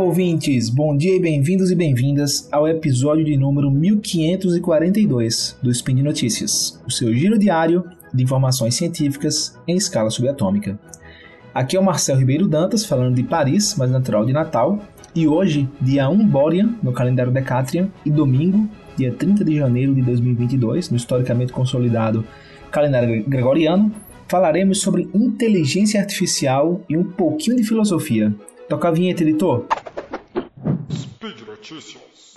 ouvintes! Bom dia e bem-vindos e bem-vindas ao episódio de número 1542 do Spin de Notícias, o seu giro diário de informações científicas em escala subatômica. Aqui é o Marcel Ribeiro Dantas, falando de Paris, mas natural de Natal, e hoje, dia 1 Borean, no calendário Decatrian, e domingo, dia 30 de janeiro de 2022, no historicamente consolidado calendário gregoriano, falaremos sobre inteligência artificial e um pouquinho de filosofia. Toca a vinheta, editor. Notícias.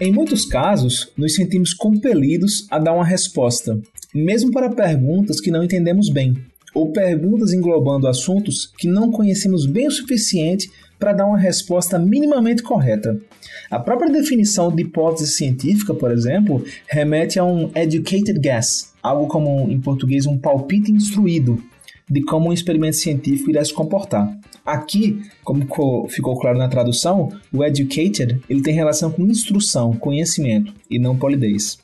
Em muitos casos, nos sentimos compelidos a dar uma resposta, mesmo para perguntas que não entendemos bem, ou perguntas englobando assuntos que não conhecemos bem o suficiente para dar uma resposta minimamente correta. A própria definição de hipótese científica, por exemplo, remete a um educated guess, algo como em português um palpite instruído de como um experimento científico irá se comportar. Aqui, como ficou claro na tradução, o educated ele tem relação com instrução, conhecimento e não polidez.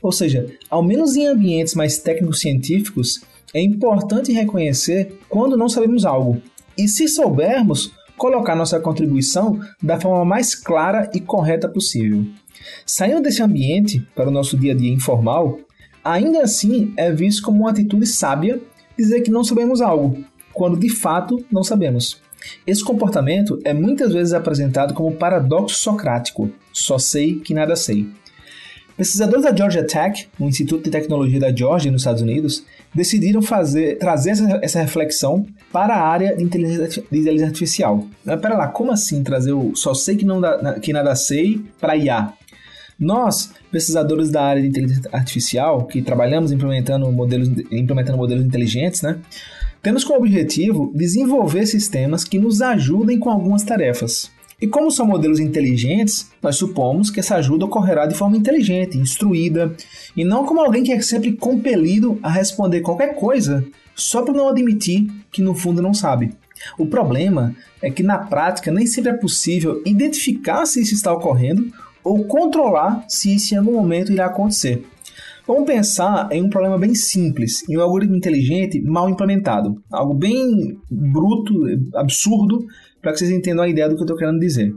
Ou seja, ao menos em ambientes mais técnicos científicos, é importante reconhecer quando não sabemos algo. E se soubermos, colocar nossa contribuição da forma mais clara e correta possível. Saindo desse ambiente para o nosso dia a dia informal, ainda assim é visto como uma atitude sábia dizer que não sabemos algo, quando de fato não sabemos. Esse comportamento é muitas vezes apresentado como paradoxo socrático: só sei que nada sei. Pesquisadores da Georgia Tech, um instituto de tecnologia da Georgia nos Estados Unidos, decidiram fazer, trazer essa, essa reflexão para a área de inteligência, de inteligência artificial. Mas pera lá, como assim trazer o só sei que, não que nada sei para IA? Nós, pesquisadores da área de inteligência artificial, que trabalhamos implementando modelos, implementando modelos inteligentes, né, temos como objetivo desenvolver sistemas que nos ajudem com algumas tarefas. E como são modelos inteligentes, nós supomos que essa ajuda ocorrerá de forma inteligente, instruída, e não como alguém que é sempre compelido a responder qualquer coisa só por não admitir que no fundo não sabe. O problema é que na prática nem sempre é possível identificar se isso está ocorrendo ou controlar se isso em algum momento irá acontecer. Vamos pensar em um problema bem simples, em um algoritmo inteligente mal implementado. Algo bem bruto, absurdo, para que vocês entendam a ideia do que eu estou querendo dizer.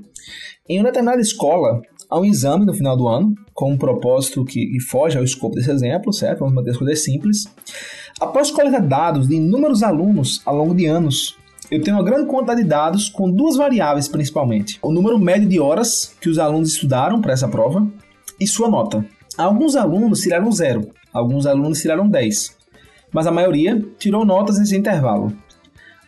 Em uma determinada escola, há um exame no final do ano, com um propósito que, foge ao escopo desse exemplo, certo? Vamos manter as coisas simples. Após coletar dados de inúmeros alunos ao longo de anos, eu tenho uma grande quantidade de dados com duas variáveis principalmente: o número médio de horas que os alunos estudaram para essa prova e sua nota. Alguns alunos tiraram zero, alguns alunos tiraram 10, mas a maioria tirou notas nesse intervalo.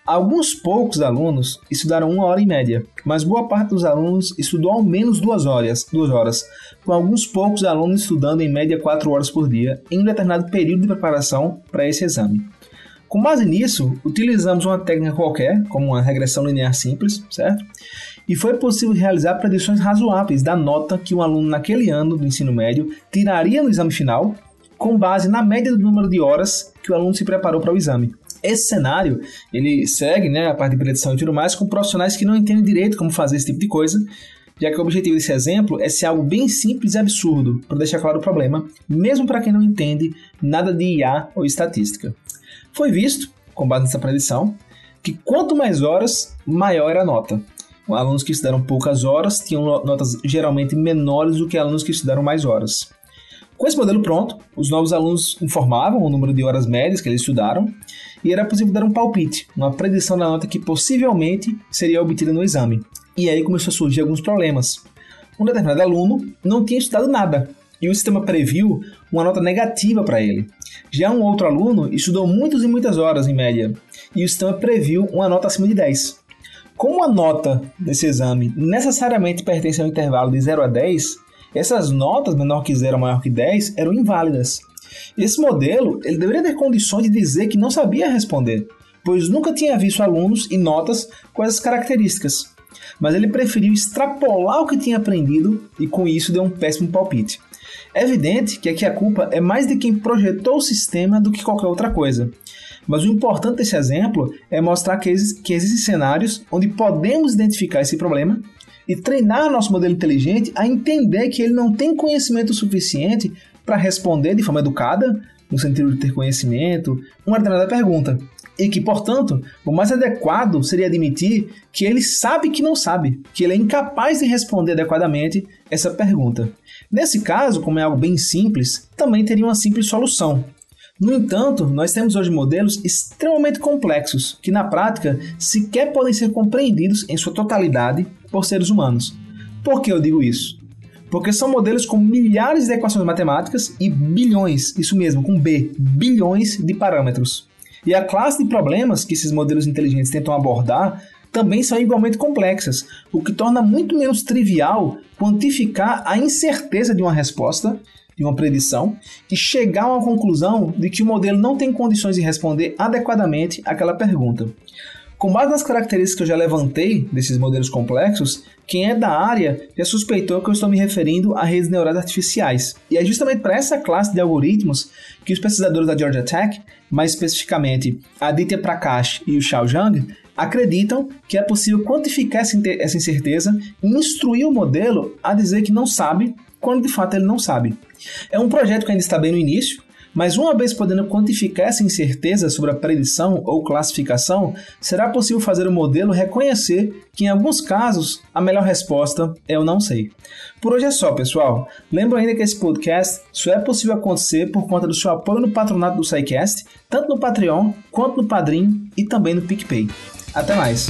Alguns poucos alunos estudaram uma hora e média, mas boa parte dos alunos estudou ao menos duas horas, duas horas, com alguns poucos alunos estudando em média quatro horas por dia em um determinado período de preparação para esse exame. Com base nisso, utilizamos uma técnica qualquer, como uma regressão linear simples, certo? E foi possível realizar predições razoáveis da nota que um aluno naquele ano do ensino médio tiraria no exame final, com base na média do número de horas que o aluno se preparou para o exame. Esse cenário, ele segue né, a parte de predição e tudo mais com profissionais que não entendem direito como fazer esse tipo de coisa, já que o objetivo desse exemplo é ser algo bem simples e absurdo, para deixar claro o problema, mesmo para quem não entende nada de IA ou estatística. Foi visto, com base nessa predição, que quanto mais horas, maior era a nota. Alunos que estudaram poucas horas tinham notas geralmente menores do que alunos que estudaram mais horas. Com esse modelo pronto, os novos alunos informavam o número de horas médias que eles estudaram e era possível dar um palpite, uma predição da nota que possivelmente seria obtida no exame. E aí começou a surgir alguns problemas. Um determinado aluno não tinha estudado nada e o sistema previu uma nota negativa para ele. Já um outro aluno estudou muitas e muitas horas em média e o sistema previu uma nota acima de 10. Como a nota desse exame necessariamente pertence ao intervalo de 0 a 10, essas notas, menor que 0 maior que 10, eram inválidas. Esse modelo ele deveria ter condições de dizer que não sabia responder, pois nunca tinha visto alunos e notas com essas características. Mas ele preferiu extrapolar o que tinha aprendido e com isso deu um péssimo palpite. É evidente que aqui a culpa é mais de quem projetou o sistema do que qualquer outra coisa. Mas o importante desse exemplo é mostrar que, que existem cenários onde podemos identificar esse problema e treinar nosso modelo inteligente a entender que ele não tem conhecimento suficiente para responder de forma educada, no sentido de ter conhecimento, uma determinada pergunta. E que, portanto, o mais adequado seria admitir que ele sabe que não sabe, que ele é incapaz de responder adequadamente essa pergunta. Nesse caso, como é algo bem simples, também teria uma simples solução. No entanto, nós temos hoje modelos extremamente complexos que, na prática, sequer podem ser compreendidos em sua totalidade por seres humanos. Por que eu digo isso? Porque são modelos com milhares de equações matemáticas e bilhões, isso mesmo, com B, bilhões de parâmetros. E a classe de problemas que esses modelos inteligentes tentam abordar também são igualmente complexas, o que torna muito menos trivial quantificar a incerteza de uma resposta, de uma predição, e chegar a uma conclusão de que o modelo não tem condições de responder adequadamente àquela pergunta. Com base nas características que eu já levantei desses modelos complexos, quem é da área já suspeitou que eu estou me referindo a redes neurais artificiais. E é justamente para essa classe de algoritmos que os pesquisadores da Georgia Tech, mais especificamente Aditya Prakash e o Xiao Zhang, acreditam que é possível quantificar essa incerteza e instruir o modelo a dizer que não sabe quando de fato ele não sabe. É um projeto que ainda está bem no início, mas uma vez podendo quantificar essa incerteza sobre a predição ou classificação, será possível fazer o modelo reconhecer que em alguns casos a melhor resposta é o não sei. Por hoje é só, pessoal. Lembro ainda que esse podcast só é possível acontecer por conta do seu apoio no patronato do SciCast, tanto no Patreon quanto no Padrim e também no PicPay. Até mais!